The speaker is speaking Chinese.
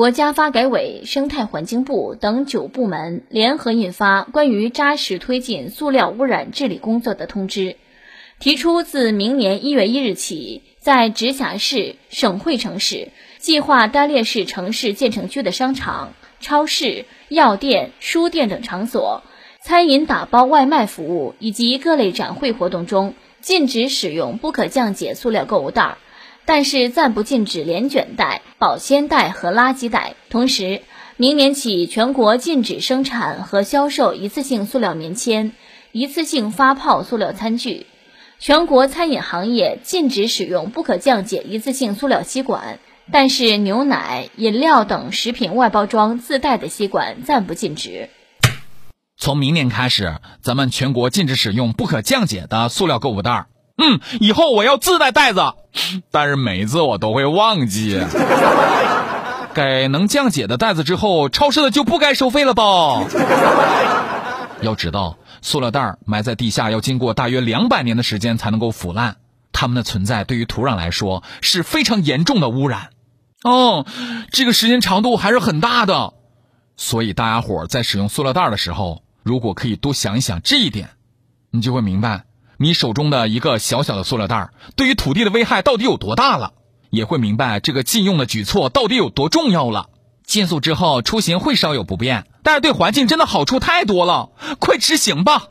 国家发改委、生态环境部等九部门联合印发《关于扎实推进塑料污染治理工作的通知》，提出自明年一月一日起，在直辖市、省会城市、计划单列市城市建成区的商场、超市、药店、书店等场所，餐饮打包外卖服务以及各类展会活动中，禁止使用不可降解塑料购物袋。但是暂不禁止连卷袋、保鲜袋和垃圾袋。同时，明年起全国禁止生产和销售一次性塑料棉签、一次性发泡塑料餐具。全国餐饮行业禁止使用不可降解一次性塑料吸管，但是牛奶、饮料等食品外包装自带的吸管暂不禁止。从明年开始，咱们全国禁止使用不可降解的塑料购物袋。嗯，以后我要自带袋子，但是每次我都会忘记。改能降解的袋子之后，超市的就不该收费了吧？要知道，塑料袋埋在地下要经过大约两百年的时间才能够腐烂，它们的存在对于土壤来说是非常严重的污染。哦，这个时间长度还是很大的，所以大家伙在使用塑料袋的时候，如果可以多想一想这一点，你就会明白。你手中的一个小小的塑料袋，对于土地的危害到底有多大了？也会明白这个禁用的举措到底有多重要了。禁塑之后，出行会稍有不便，但是对环境真的好处太多了，快执行吧！